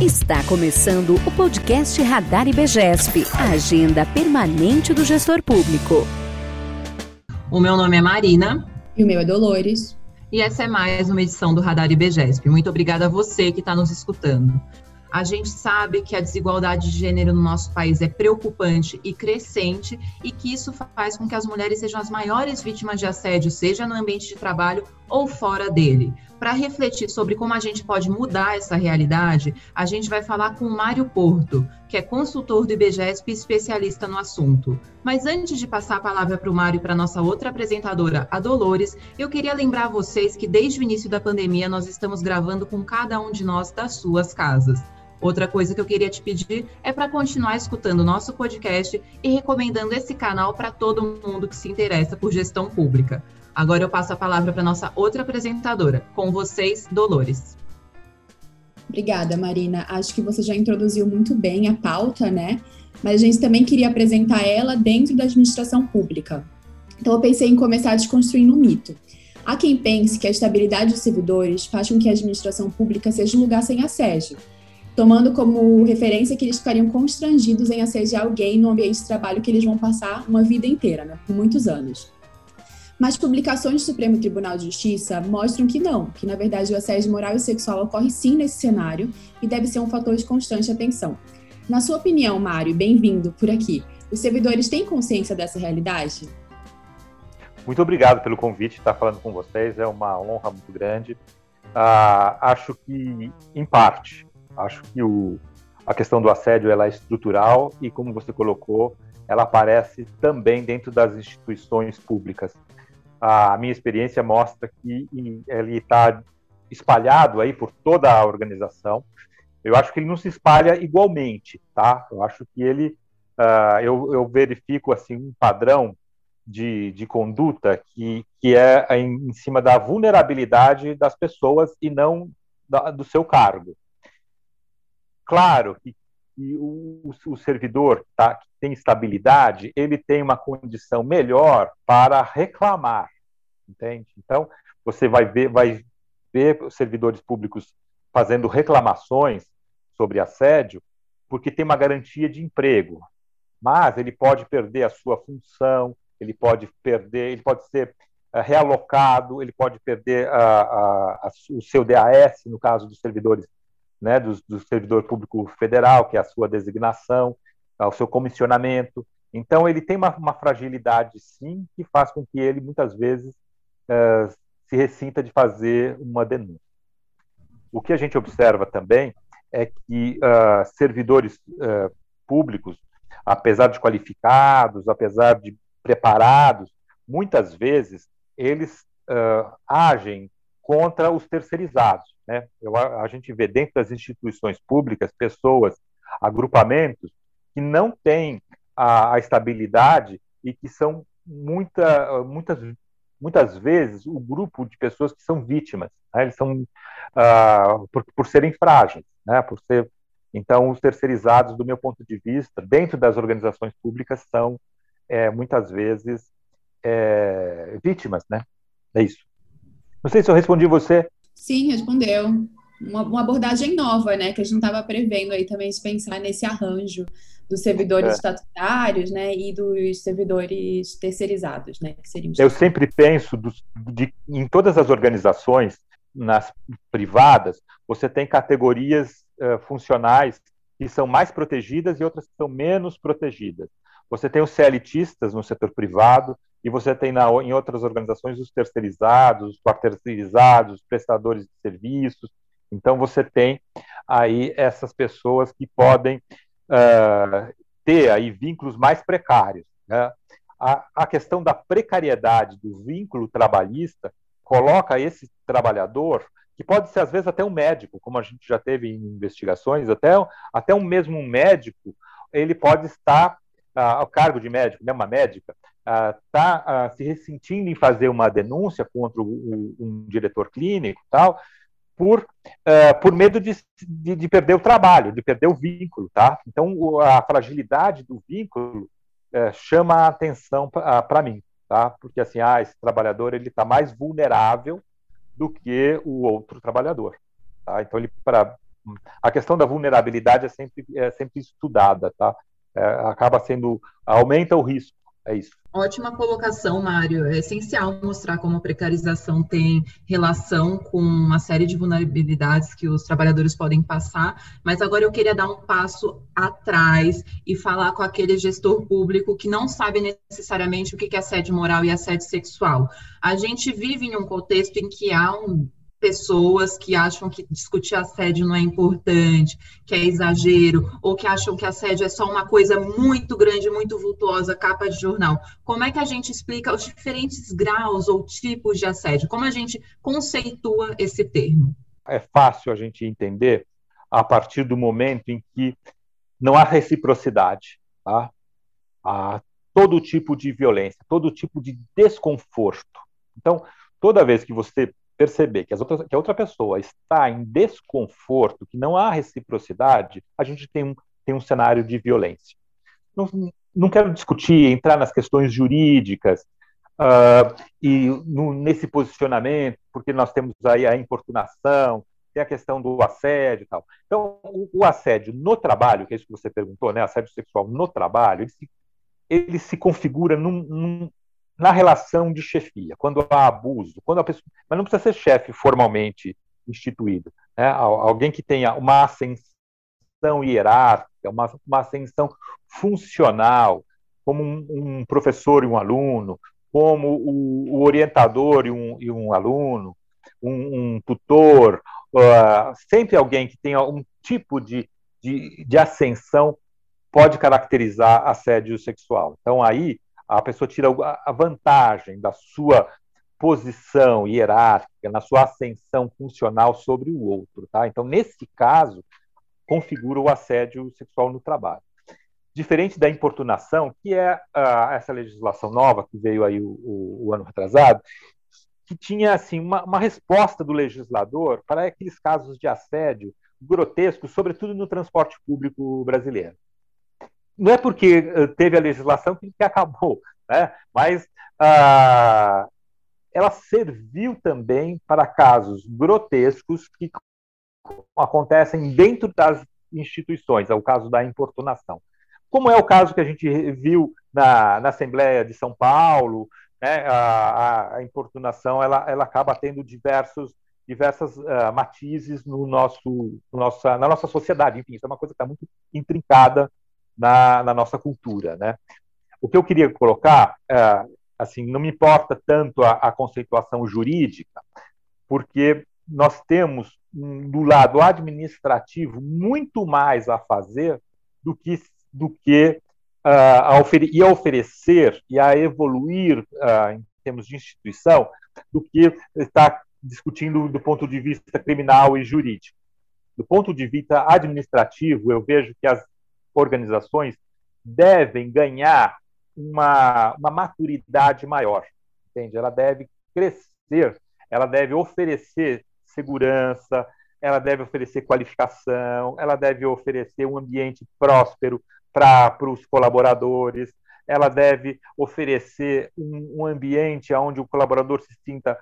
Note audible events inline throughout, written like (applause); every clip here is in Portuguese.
Está começando o podcast Radar IBGESP, a agenda permanente do gestor público. O meu nome é Marina. E o meu é Dolores. E essa é mais uma edição do Radar IBGESP. Muito obrigada a você que está nos escutando. A gente sabe que a desigualdade de gênero no nosso país é preocupante e crescente e que isso faz com que as mulheres sejam as maiores vítimas de assédio, seja no ambiente de trabalho ou fora dele. Para refletir sobre como a gente pode mudar essa realidade, a gente vai falar com o Mário Porto, que é consultor do IBGESP e especialista no assunto. Mas antes de passar a palavra para o Mário e para nossa outra apresentadora, a Dolores, eu queria lembrar a vocês que desde o início da pandemia nós estamos gravando com cada um de nós das suas casas. Outra coisa que eu queria te pedir é para continuar escutando nosso podcast e recomendando esse canal para todo mundo que se interessa por gestão pública. Agora eu passo a palavra para nossa outra apresentadora. Com vocês, Dolores. Obrigada, Marina. Acho que você já introduziu muito bem a pauta, né? Mas a gente também queria apresentar ela dentro da administração pública. Então eu pensei em começar desconstruindo um mito. Há quem pense que a estabilidade dos servidores faz com que a administração pública seja um lugar sem assédio tomando como referência que eles ficariam constrangidos em assediar alguém no ambiente de trabalho que eles vão passar uma vida inteira, né, por muitos anos. Mas publicações do Supremo Tribunal de Justiça mostram que não, que na verdade o assédio moral e sexual ocorre sim nesse cenário e deve ser um fator de constante atenção. Na sua opinião, Mário, bem-vindo por aqui. Os servidores têm consciência dessa realidade? Muito obrigado pelo convite, estar falando com vocês, é uma honra muito grande. Ah, acho que, em parte, Acho que o, a questão do assédio ela é estrutural e, como você colocou, ela aparece também dentro das instituições públicas. A minha experiência mostra que ele está espalhado aí por toda a organização. Eu acho que ele não se espalha igualmente, tá? Eu acho que ele, uh, eu, eu, verifico assim um padrão de, de conduta que, que é em, em cima da vulnerabilidade das pessoas e não da, do seu cargo. Claro que, que o, o, servidor tá, que tem estabilidade, ele tem uma condição melhor para reclamar, entende? Então, você vai ver, vai ver servidores públicos fazendo reclamações sobre assédio, porque tem uma garantia de emprego. Mas ele pode perder a sua função, ele pode perder, ele pode ser uh, realocado, ele pode perder uh, uh, o seu DAS, no caso dos servidores né, do, do servidor público federal, que é a sua designação, o seu comissionamento. Então, ele tem uma, uma fragilidade, sim, que faz com que ele, muitas vezes, uh, se ressinta de fazer uma denúncia. O que a gente observa também é que uh, servidores uh, públicos, apesar de qualificados, apesar de preparados, muitas vezes eles agem contra os terceirizados. Né? Eu, a, a gente vê dentro das instituições públicas pessoas, agrupamentos que não têm a, a estabilidade e que são muita, muitas, muitas vezes o grupo de pessoas que são vítimas. Né? Eles são uh, por, por serem frágeis, né? por ser então, os terceirizados, do meu ponto de vista, dentro das organizações públicas, são é, muitas vezes é, vítimas, né? É isso. Não sei se eu respondi você. Sim, respondeu. Uma, uma, abordagem nova, né? Que a gente não estava prevendo aí também de pensar nesse arranjo dos servidores é. estatutários, né? E dos servidores terceirizados, né? Que seriam Eu sempre penso dos, de, em todas as organizações, nas privadas, você tem categorias uh, funcionais que são mais protegidas e outras que são menos protegidas. Você tem os CLTistas no setor privado, e você tem na, em outras organizações os terceirizados, os quarteirizados, os prestadores de serviços. Então, você tem aí essas pessoas que podem uh, ter aí vínculos mais precários. Né? A, a questão da precariedade do vínculo trabalhista coloca esse trabalhador que pode ser às vezes até um médico, como a gente já teve em investigações, até, até um mesmo médico, ele pode estar ao cargo de médico, né, uma médica, está se ressentindo em fazer uma denúncia contra o, um diretor clínico tal, por, uh, por medo de, de, de, perder o trabalho, de perder o vínculo, tá? Então, a fragilidade do vínculo uh, chama a atenção para mim, tá? Porque, assim, ah, esse trabalhador, ele está mais vulnerável do que o outro trabalhador, tá? Então, ele, para a questão da vulnerabilidade é sempre, é sempre estudada, tá? É, acaba sendo aumenta o risco é isso. Ótima colocação, Mário. É essencial mostrar como a precarização tem relação com uma série de vulnerabilidades que os trabalhadores podem passar, mas agora eu queria dar um passo atrás e falar com aquele gestor público que não sabe necessariamente o que é assédio moral e assédio sexual. A gente vive em um contexto em que há um pessoas que acham que discutir assédio não é importante, que é exagero, ou que acham que assédio é só uma coisa muito grande, muito vultuosa, capa de jornal. Como é que a gente explica os diferentes graus ou tipos de assédio? Como a gente conceitua esse termo? É fácil a gente entender a partir do momento em que não há reciprocidade, tá? Há todo tipo de violência, todo tipo de desconforto. Então, toda vez que você perceber que, as outras, que a outra pessoa está em desconforto, que não há reciprocidade, a gente tem um, tem um cenário de violência. Não, não quero discutir, entrar nas questões jurídicas uh, e no, nesse posicionamento, porque nós temos aí a importunação, tem a questão do assédio e tal. Então, o, o, assédio no trabalho, que é isso que você perguntou, né, assédio sexual no trabalho, ele se, ele se configura num, num, na relação de chefia, quando há abuso, quando a pessoa, mas não precisa ser chefe formalmente instituído, né? alguém que tenha uma ascensão hierárquica, uma, uma ascensão funcional, como um, um, professor e um aluno, como o, o orientador e um, e um aluno, um, um tutor, uh, sempre alguém que tenha um tipo de, de, de ascensão pode caracterizar assédio sexual. Então, aí, a pessoa tira a vantagem da sua posição hierárquica, na sua ascensão funcional sobre o outro. Tá? Então, nesse caso, configura o assédio sexual no trabalho. Diferente da importunação, que é uh, essa legislação nova que veio aí o, o, o ano retrasado, que tinha assim uma, uma, resposta do legislador para aqueles casos de assédio grotescos, sobretudo no transporte público brasileiro não é porque eh, teve a legislação que, acabou, né? mas ah, ela serviu também para casos grotescos que acontecem dentro das instituições, é o caso da importunação. Como é o caso que a gente viu na, na Assembleia de São Paulo, né? a, a, importunação ela, ela acaba tendo diversos diversas uh, matizes no nosso, no nossa, na nossa sociedade. Enfim, isso é uma coisa que está muito intrincada na, na nossa cultura, né? O que eu queria colocar, é, assim, não me importa tanto a, a conceituação jurídica, porque nós temos do lado administrativo muito mais a fazer do que do que uh, a, e a oferecer e a evoluir uh, em termos de instituição do que estar discutindo do ponto de vista criminal e jurídico. Do ponto de vista administrativo, eu vejo que as organizações devem ganhar uma, uma maturidade maior, entende? Ela deve crescer, ela deve oferecer segurança, ela deve oferecer qualificação, ela deve oferecer um ambiente próspero para os colaboradores, ela deve oferecer um, um, ambiente onde o colaborador se sinta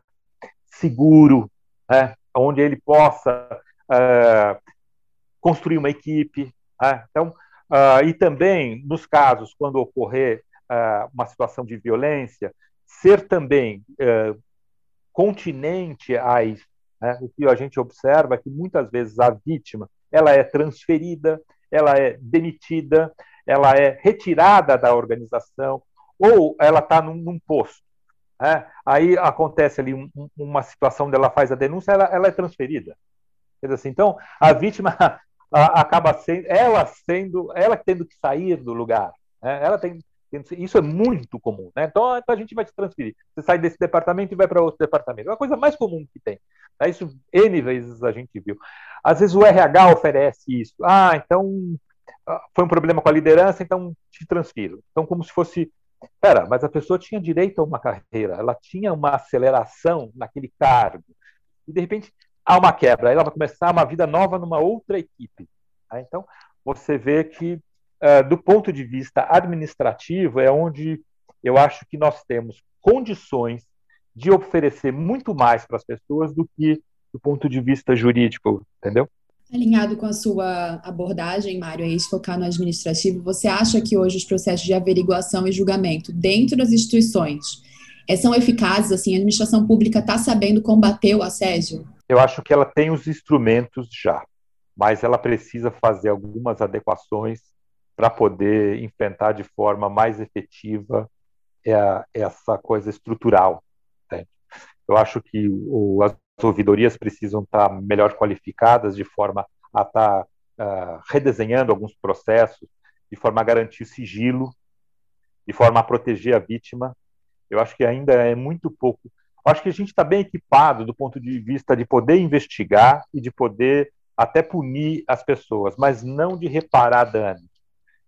seguro, né? onde ele possa uh, construir uma equipe. Né? Então, Uh, e também, nos casos, quando ocorrer uh, uma situação de violência, ser também uh, continente a isso. Né? O que a gente observa é que muitas vezes a vítima ela é transferida, ela é demitida, ela é retirada da organização ou ela está num, num, posto. Né? Aí acontece ali um, uma situação dela faz a denúncia, ela, ela é transferida. Assim, então, a vítima acaba sendo ela sendo ela tendo que sair do lugar né? ela tem isso é muito comum né? então, então, a gente vai te transferir você sai desse departamento e vai para outro departamento é a coisa mais comum que tem né? isso n vezes a gente viu às vezes o RH oferece isso ah então ah, foi um problema com a liderança então te transfiro então como se fosse Pera, mas a pessoa tinha direito a uma carreira, ela tinha uma aceleração naquele cargo. E, de repente, há uma quebra, ela vai começar uma vida nova numa outra equipe. Tá? Então, você vê que, uh, do ponto de vista administrativo, é onde eu acho que nós temos condições de oferecer muito mais para as pessoas do que do ponto de vista jurídico, entendeu? Alinhado com a sua abordagem, Mário, aí de focar no administrativo, você acha que hoje os processos de averiguação e julgamento dentro das instituições é, são eficazes? Assim, a administração pública está sabendo combater o assédio? Eu acho que ela tem os instrumentos já, mas ela precisa fazer algumas adequações para poder enfrentar de forma mais efetiva essa coisa estrutural. Eu acho que as ouvidorias precisam estar melhor qualificadas de forma a estar uh, redesenhando alguns processos, de forma a garantir sigilo, de forma a proteger a vítima. Eu acho que ainda é muito pouco. Acho que a gente está bem equipado do ponto de vista de poder investigar e de poder até punir as pessoas, mas não de reparar danos.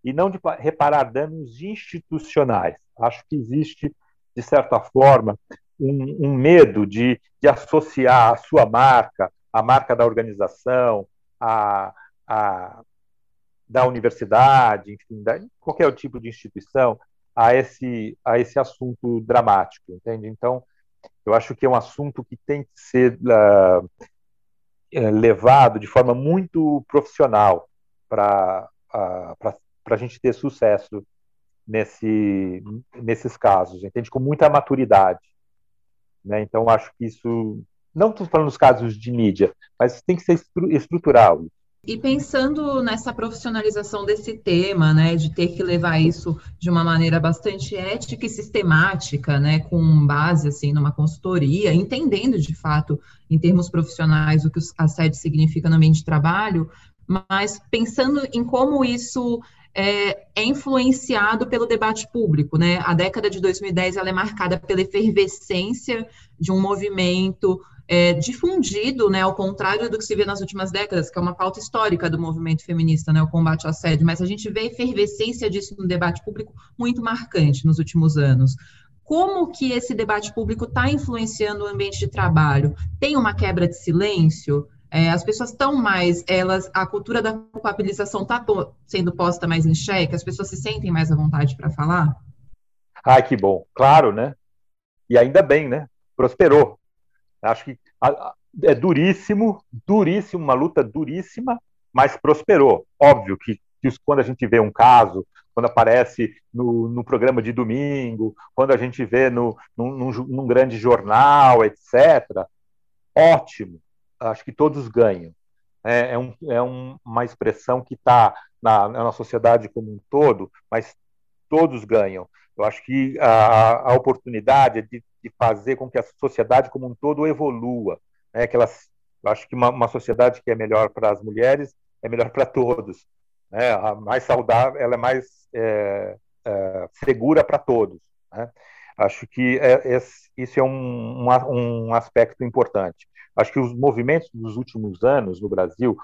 E não de reparar danos institucionais. Acho que existe, de certa forma, um, um medo de, de, associar a sua marca, a marca da organização, a, a da universidade, enfim, da, qualquer tipo de instituição, a esse, a esse assunto dramático, entende? Então, eu acho que é um assunto que tem que ser uh, levado de forma muito profissional para uh, a gente ter sucesso nesse, nesses casos, entende? Com muita maturidade. Né? Então, acho que isso, não estou falando dos casos de mídia, mas tem que ser estrutural. E pensando nessa profissionalização desse tema, né, de ter que levar isso de uma maneira bastante ética e sistemática, né, com base assim numa consultoria, entendendo de fato em termos profissionais o que a sede significa no ambiente de trabalho, mas pensando em como isso é, é, influenciado pelo debate público, né? A década de 2010 ela é marcada pela efervescência de um movimento é, difundido, né, ao contrário do que se vê nas últimas décadas, que é uma pauta histórica do movimento feminista, né, o combate ao assédio, mas a gente vê a efervescência disso no debate público muito marcante nos últimos anos. Como que esse debate público está influenciando o ambiente de trabalho? Tem uma quebra de silêncio? É, as pessoas estão mais, elas, a cultura da culpabilização está sendo posta mais em xeque, as pessoas se sentem mais à vontade para falar? Ai, que bom, claro, né? E ainda bem, né? Prosperou. Acho que é duríssimo, duríssimo, uma luta duríssima, mas prosperou. Óbvio que, que quando a gente vê um caso, quando aparece no, no programa de domingo, quando a gente vê no, num, num, grande jornal, etc., ótimo acho que todos ganham. É, é, um, é um, uma expressão que está na, na sociedade como um todo, mas todos ganham. Eu acho que a, a oportunidade de, de, fazer com que a sociedade como um todo evolua. Né? Que elas, acho que uma, uma sociedade que é melhor para as mulheres é melhor para todos. Né? A mais saudável, ela é mais é, é, segura para todos. Né? Acho que é, isso é um, um, um aspecto importante. Acho que os movimentos dos últimos anos no Brasil,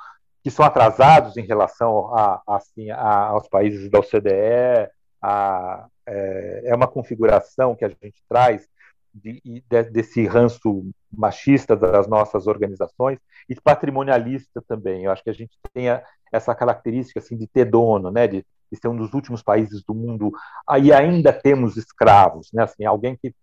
que são atrasados em relação a, assim, a, aos países da OCDE, a, é, é, uma configuração que a gente traz de, de, desse ranço machista das nossas organizações e patrimonialista também. Eu acho que a gente tem a, essa característica assim de ter dono, né, de, de ser um dos últimos países do mundo. Aí ainda temos escravos, né, assim, alguém que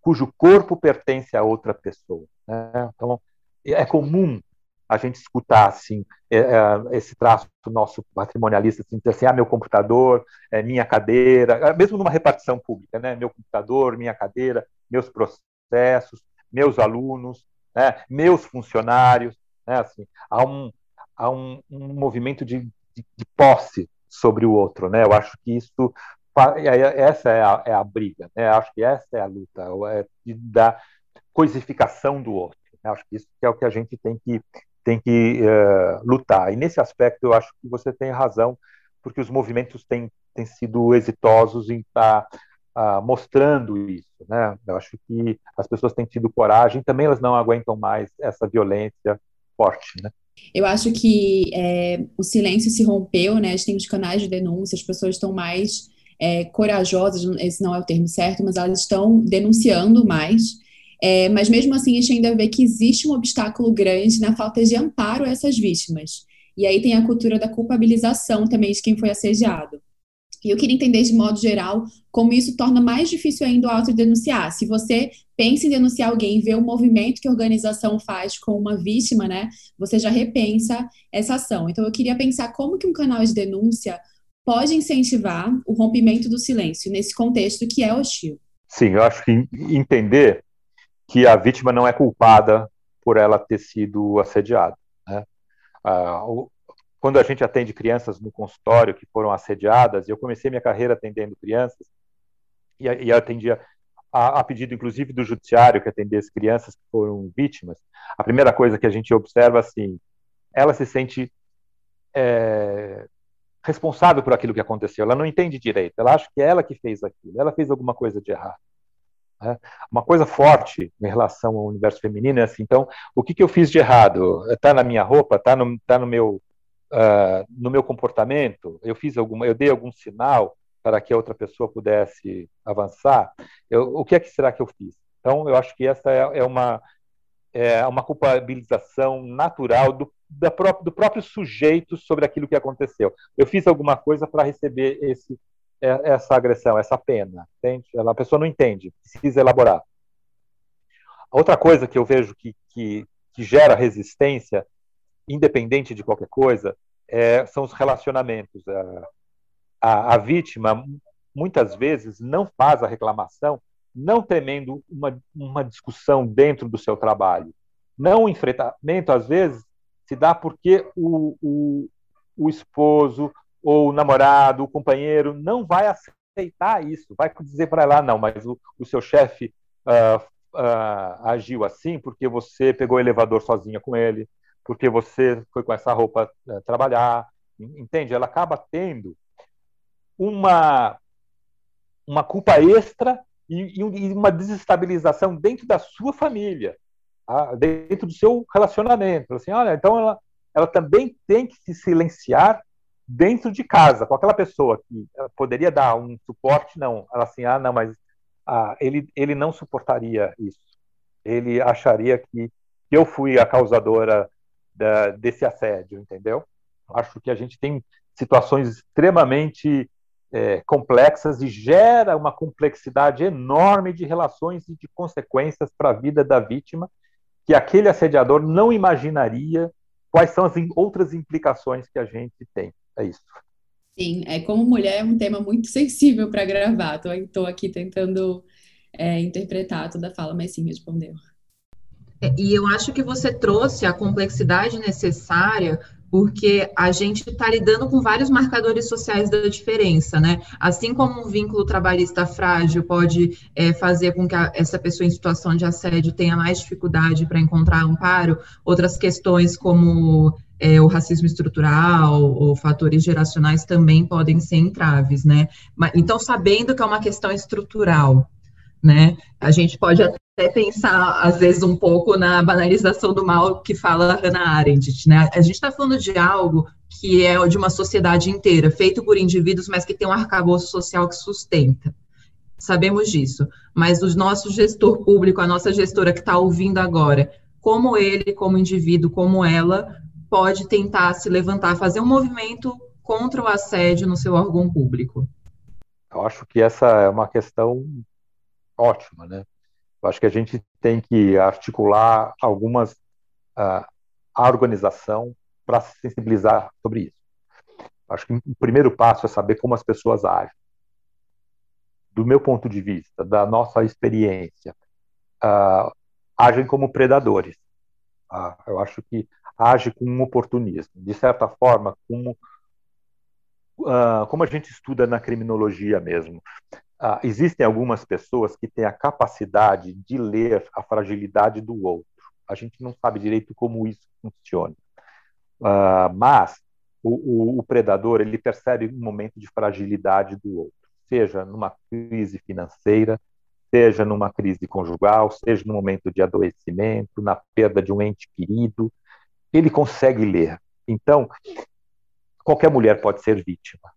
cujo corpo pertence a outra pessoa. Né? Então, é comum a gente escutar assim é, é, esse traço nosso patrimonialista, assim, assim, ah, meu computador, é, minha cadeira, mesmo numa repartição pública, né? Meu computador, minha cadeira, meus processos, meus alunos, né? meus funcionários, né? Assim, há um há um, um movimento de, de, de, posse sobre o outro, né? Eu acho que isso essa é a, é a briga, né? Acho que essa é a luta, é da coisificação do outro. Né? Acho que isso é o que a gente tem que tem que uh, lutar. E nesse aspecto eu acho que você tem razão, porque os movimentos têm, têm sido exitosos em estar uh, mostrando isso. Né? Eu acho que as pessoas têm tido coragem, também elas não aguentam mais essa violência forte. Né? Eu acho que é, o silêncio se rompeu, né? A gente tem os canais de denúncia, as pessoas estão mais é, corajosas, esse não é o termo certo, mas elas estão denunciando mais. É, mas mesmo assim, a gente ainda vê que existe um obstáculo grande na falta de amparo a essas vítimas. E aí tem a cultura da culpabilização também de quem foi assediado. E eu queria entender, de modo geral, como isso torna mais difícil ainda o autodenunciar. Se você pensa em denunciar alguém e vê o movimento que a organização faz com uma vítima, né, você já repensa essa ação. Então, eu queria pensar como que um canal de denúncia pode incentivar o rompimento do silêncio nesse contexto que é hostil. Sim, eu acho que entender que a vítima não é culpada por ela ter sido assediada. Né? Quando a gente atende crianças no consultório que foram assediadas, eu comecei minha carreira atendendo crianças e, e atendia a, a, pedido, inclusive, do judiciário que atendia as crianças que foram vítimas. A primeira coisa que a gente observa, assim, ela se sente é, responsável por aquilo que aconteceu. Ela não entende direito. Ela acha que é ela que fez aquilo. Ela fez alguma coisa de errado. Né? Uma coisa forte em relação ao universo feminino é assim. Então, o que, que eu fiz de errado? Está na minha roupa? Está no, tá no meu uh, no meu comportamento? Eu fiz alguma? Eu dei algum sinal para que a outra pessoa pudesse avançar? Eu, o que é que será que eu fiz? Então, eu acho que essa é, é uma é uma culpabilização natural do, da própria, do próprio sujeito sobre aquilo que aconteceu. Eu fiz alguma coisa para receber esse, é, essa agressão, essa pena. Entende? A pessoa não entende, precisa elaborar. Outra coisa que eu vejo que, que, que gera resistência, independente de qualquer coisa, é, são os relacionamentos. A, a, a vítima, muitas vezes, não faz a reclamação não temendo uma, uma discussão dentro do seu trabalho. Não o enfrentamento, às vezes, se dá porque o, o, o esposo ou o namorado, o companheiro, não vai aceitar isso, vai dizer para ela, não, mas o, o seu chefe uh, uh, agiu assim porque você pegou o elevador sozinha com ele, porque você foi com essa roupa uh, trabalhar, entende? Ela acaba tendo uma, uma culpa extra e, e uma desestabilização dentro da sua família, tá? dentro do seu relacionamento. Assim, olha, então ela, ela também tem que se silenciar dentro de casa, com aquela pessoa que poderia dar um suporte, não. Ela assim, ah, não, mas ah, ele, ele não suportaria isso. Ele acharia que eu fui a causadora da, desse assédio, entendeu? Acho que a gente tem situações extremamente é, complexas e gera uma complexidade enorme de relações e de consequências para a vida da vítima que aquele assediador não imaginaria quais são as outras implicações que a gente tem. É isso. Sim, é como mulher é um tema muito sensível para gravar. Estou aqui tentando é, interpretar toda a fala, mas sim, respondeu. É, e eu acho que você trouxe a complexidade necessária porque a gente está lidando com vários marcadores sociais da diferença, né? Assim como um vínculo trabalhista frágil pode é, fazer com que a, essa pessoa em situação de assédio tenha mais dificuldade para encontrar amparo, outras questões como é, o racismo estrutural ou fatores geracionais também podem ser entraves, né? Então, sabendo que é uma questão estrutural, né? A gente pode até pensar, às vezes, um pouco na banalização do mal que fala Hannah Arendt, né? A gente está falando de algo que é de uma sociedade inteira, feito por indivíduos, mas que tem um arcabouço social que sustenta. Sabemos disso. Mas o nosso gestor público, a nossa gestora que está ouvindo agora, como ele, como indivíduo, como ela, pode tentar se levantar, fazer um movimento contra o assédio no seu órgão público? Eu acho que essa é uma questão ótima, né? Eu acho que a gente tem que articular algumas uh, a organização para se sensibilizar sobre isso. Acho que o primeiro passo é saber como as pessoas agem. Do meu ponto de vista, da nossa experiência, uh, agem como predadores. Uh, eu acho que age com um oportunismo. De certa forma, como, uh, como a gente estuda na criminologia mesmo. Uh, existem algumas pessoas que têm a capacidade de ler a fragilidade do outro. A gente não sabe direito como isso funciona. Uh, mas o, o, o, predador ele percebe um momento de fragilidade do outro, seja numa crise financeira, seja numa crise conjugal, seja no momento de adoecimento, na perda de um ente querido, ele consegue ler. Então, qualquer mulher pode ser vítima,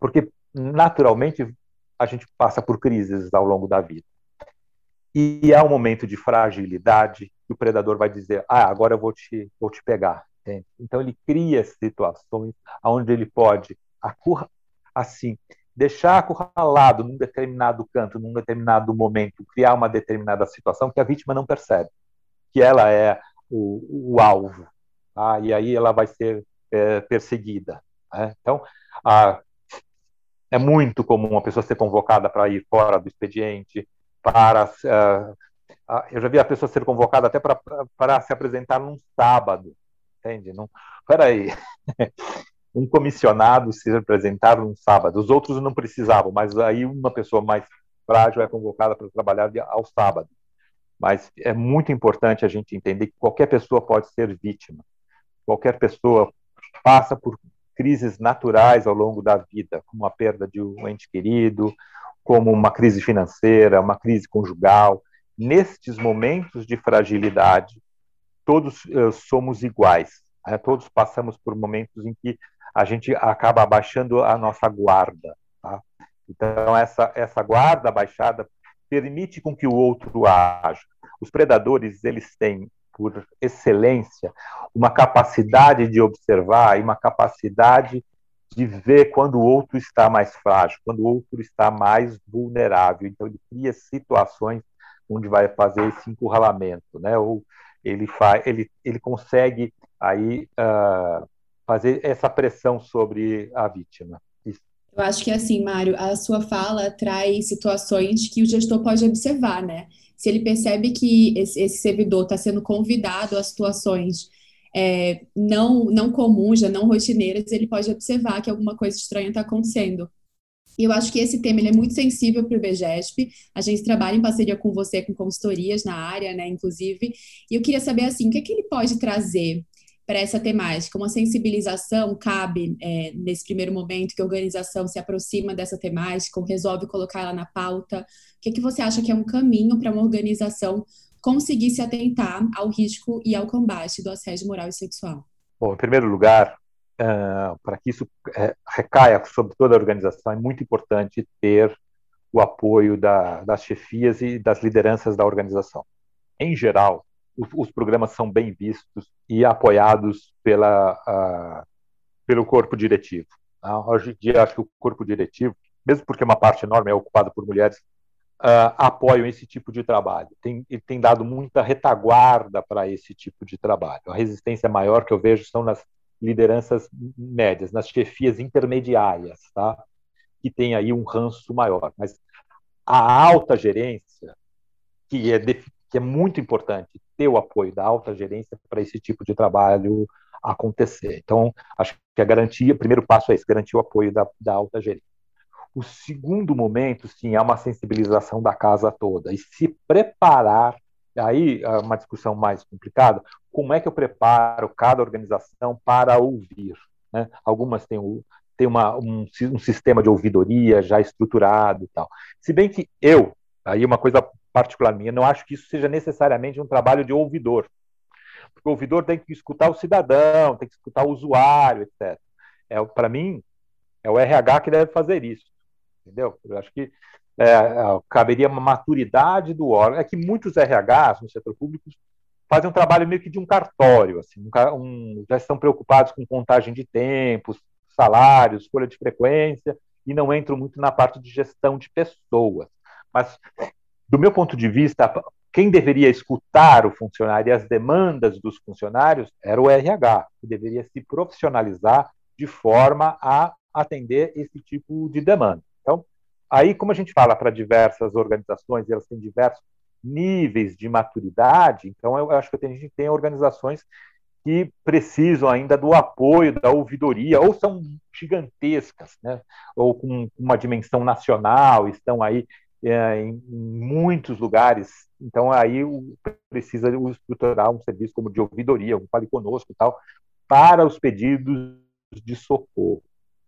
porque naturalmente a gente passa por crises ao longo da vida. E há um momento de fragilidade que o predador vai dizer: "Ah, agora eu vou te vou te pegar". Então ele cria situações onde ele pode assim, deixar acurralado num determinado canto, num determinado momento, criar uma determinada situação que a vítima não percebe, que ela é o, o alvo, tá? e aí ela vai ser é, perseguida. Né? Então, a, é muito comum uma pessoa ser convocada para ir fora do expediente, para. Uh, eu já vi a pessoa ser convocada até para se apresentar num sábado, entende? Não, peraí. (laughs) um comissionado se apresentar num sábado, os outros não precisavam, mas aí uma pessoa mais frágil é convocada para trabalhar ao sábado. Mas é muito importante a gente entender que qualquer pessoa pode ser vítima. Qualquer pessoa passa por crises naturais ao longo da vida, como a perda de um ente querido, como uma crise financeira, uma crise conjugal. Nestes momentos de fragilidade, todos uh, somos iguais. Né? Todos passamos por momentos em que a gente acaba abaixando a nossa guarda. Tá? Então, essa, essa guarda baixada permite com que o outro haja. Os predadores, eles têm por excelência, uma capacidade de observar e uma capacidade de ver quando o outro está mais frágil, quando o outro está mais vulnerável. Então, ele cria situações onde vai fazer esse encurralamento, né? Ou ele faz, ele, ele consegue aí uh, fazer essa pressão sobre a vítima. Eu acho que assim, Mário, a sua fala traz situações que o gestor pode observar, né? se ele percebe que esse, esse servidor está sendo convidado a situações é, não, não comuns, já não rotineiras, ele pode observar que alguma coisa estranha está acontecendo. E eu acho que esse tema ele é muito sensível para o BGESP. A gente trabalha em parceria com você, com consultorias na área, né, inclusive. E eu queria saber, assim, o que, é que ele pode trazer para essa temática? Uma sensibilização cabe é, nesse primeiro momento que a organização se aproxima dessa temática, resolve colocar ela na pauta? O que, é que você acha que é um caminho para uma organização conseguir se atentar ao risco e ao combate do assédio moral e sexual? Bom, em primeiro lugar, uh, para que isso uh, recaia sobre toda a organização, é muito importante ter o apoio da, das chefias e das lideranças da organização. Em geral, os, programas são bem vistos e apoiados pela, uh, pelo corpo diretivo. Tá? Hoje em dia, acho que o corpo diretivo, mesmo porque uma parte enorme é ocupada por mulheres, uh, apoiam esse tipo de trabalho. Tem, tem dado muita retaguarda para esse tipo de trabalho. A resistência maior que eu vejo são nas lideranças médias, nas chefias intermediárias, tá? que tem aí um ranço maior. Mas a alta gerência, que é, que é muito importante ter o apoio da alta gerência para esse tipo de trabalho acontecer. Então, acho que a garantia, o primeiro passo é esse, garantir o apoio da, da alta gerência. O segundo momento, sim, é uma sensibilização da casa toda e se preparar. Aí, é uma discussão mais complicada, como é que eu preparo cada organização para ouvir? Né? Algumas têm, têm uma, um, um sistema de ouvidoria já estruturado e tal. Se bem que eu, aí uma coisa particular minha, não acho que isso seja necessariamente um trabalho de ouvidor. Porque o ouvidor tem que escutar o cidadão, tem que escutar o usuário, etc. É, Para mim, é o RH que deve fazer isso. Entendeu? Eu acho que é, é caberia uma maturidade do órgão. É que muitos RHs no setor público fazem um trabalho meio que de um cartório, assim, um, já estão preocupados com contagem de tempos, salários, escolha de frequência, e não entram muito na parte de gestão de pessoas. Mas do meu ponto de vista, quem deveria escutar o funcionário e as demandas dos funcionários era o RH, que deveria se profissionalizar de forma a atender esse tipo de demanda. Então, aí, como a gente fala para diversas organizações, elas têm diversos níveis de maturidade, então eu acho que a gente tem organizações que precisam ainda do apoio da ouvidoria, ou são gigantescas, né? ou com uma dimensão nacional, estão aí é, em, muitos lugares. Então, aí precisa estruturar um serviço como de ouvidoria, um Fale Conosco e tal, para os pedidos de socorro.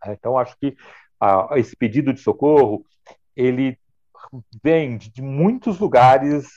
Né? Então, acho que ah, esse pedido de socorro, ele vem de, muitos lugares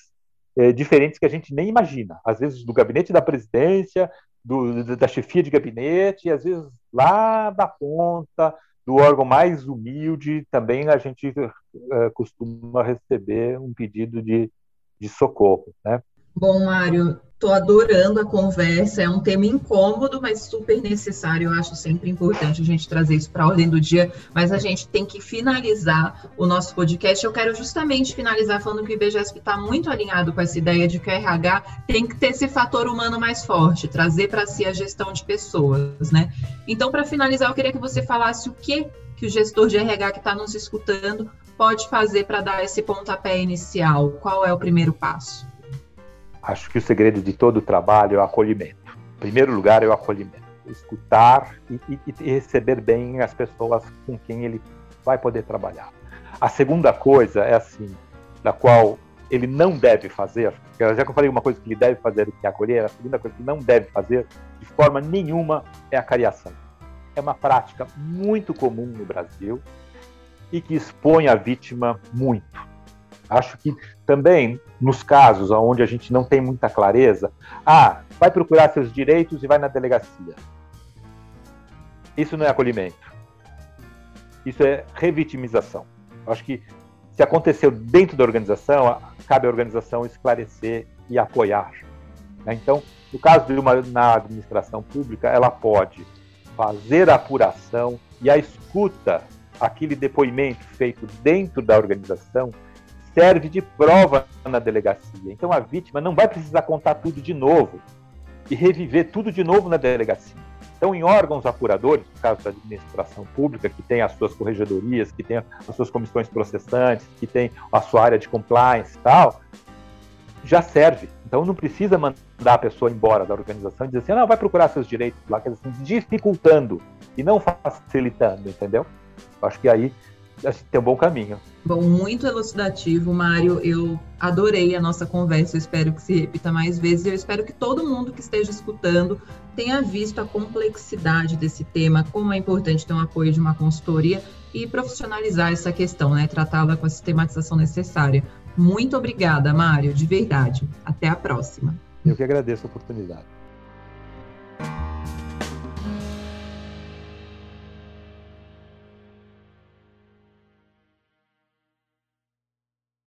é, diferentes que a gente nem imagina. Às vezes do gabinete da presidência, do, da chefia de gabinete, e às vezes lá da ponta, do órgão mais humilde, também a gente uh, costuma receber um pedido de, de socorro. Né? Bom, Mário, Estou adorando a conversa, é um tema incômodo, mas super necessário. Eu acho sempre importante a gente trazer isso para a ordem do dia, mas a gente tem que finalizar o nosso podcast. Eu quero justamente finalizar falando que o IBGESP está muito alinhado com essa ideia de que o RH tem que ter esse fator humano mais forte, trazer para si a gestão de pessoas, né? Então, para finalizar, eu queria que você falasse o que, que o gestor de RH que está nos escutando pode fazer para dar esse pontapé inicial. Qual é o primeiro passo? Acho que o segredo de todo o trabalho é o acolhimento. Em primeiro lugar, é o acolhimento. Escutar e, e, e receber bem as pessoas com quem ele vai poder trabalhar. A segunda coisa é assim, da qual ele não deve fazer, já que eu falei uma coisa que ele deve fazer e que é acolher, a segunda coisa que não deve fazer, de forma nenhuma, é a cariação. É uma prática muito comum no Brasil e que expõe a vítima muito. Acho que também, nos casos onde a gente não tem muita clareza, ah, vai procurar seus direitos e vai na delegacia. Isso não é acolhimento. Isso é revitimização. Acho que se aconteceu dentro da organização, cabe à organização esclarecer e apoiar. Né? Então, no caso de uma na administração pública, ela pode fazer a apuração e a escuta, aquele depoimento feito dentro da organização, serve de prova na delegacia. Então a vítima não vai precisar contar tudo de novo e reviver tudo de novo na delegacia. Então, em órgãos apuradores, no caso da administração pública, que tem as suas corregedorias, que tem as suas comissões processantes, que tem a sua área de compliance e tal, já serve. Então, não precisa mandar a pessoa embora da organização e dizer assim, não, vai procurar seus direitos lá, quer dizer assim, dificultando e não facilitando, entendeu? Eu acho que aí acho que tem um bom caminho. Bom, muito elucidativo, Mário. Eu adorei a nossa conversa. Eu espero que se repita mais vezes. Eu espero que todo mundo que esteja escutando tenha visto a complexidade desse tema, como é importante ter um apoio de uma consultoria e profissionalizar essa questão, né? Tratá-la com a sistematização necessária. Muito obrigada, Mário, de verdade. Até a próxima. Eu que agradeço a oportunidade.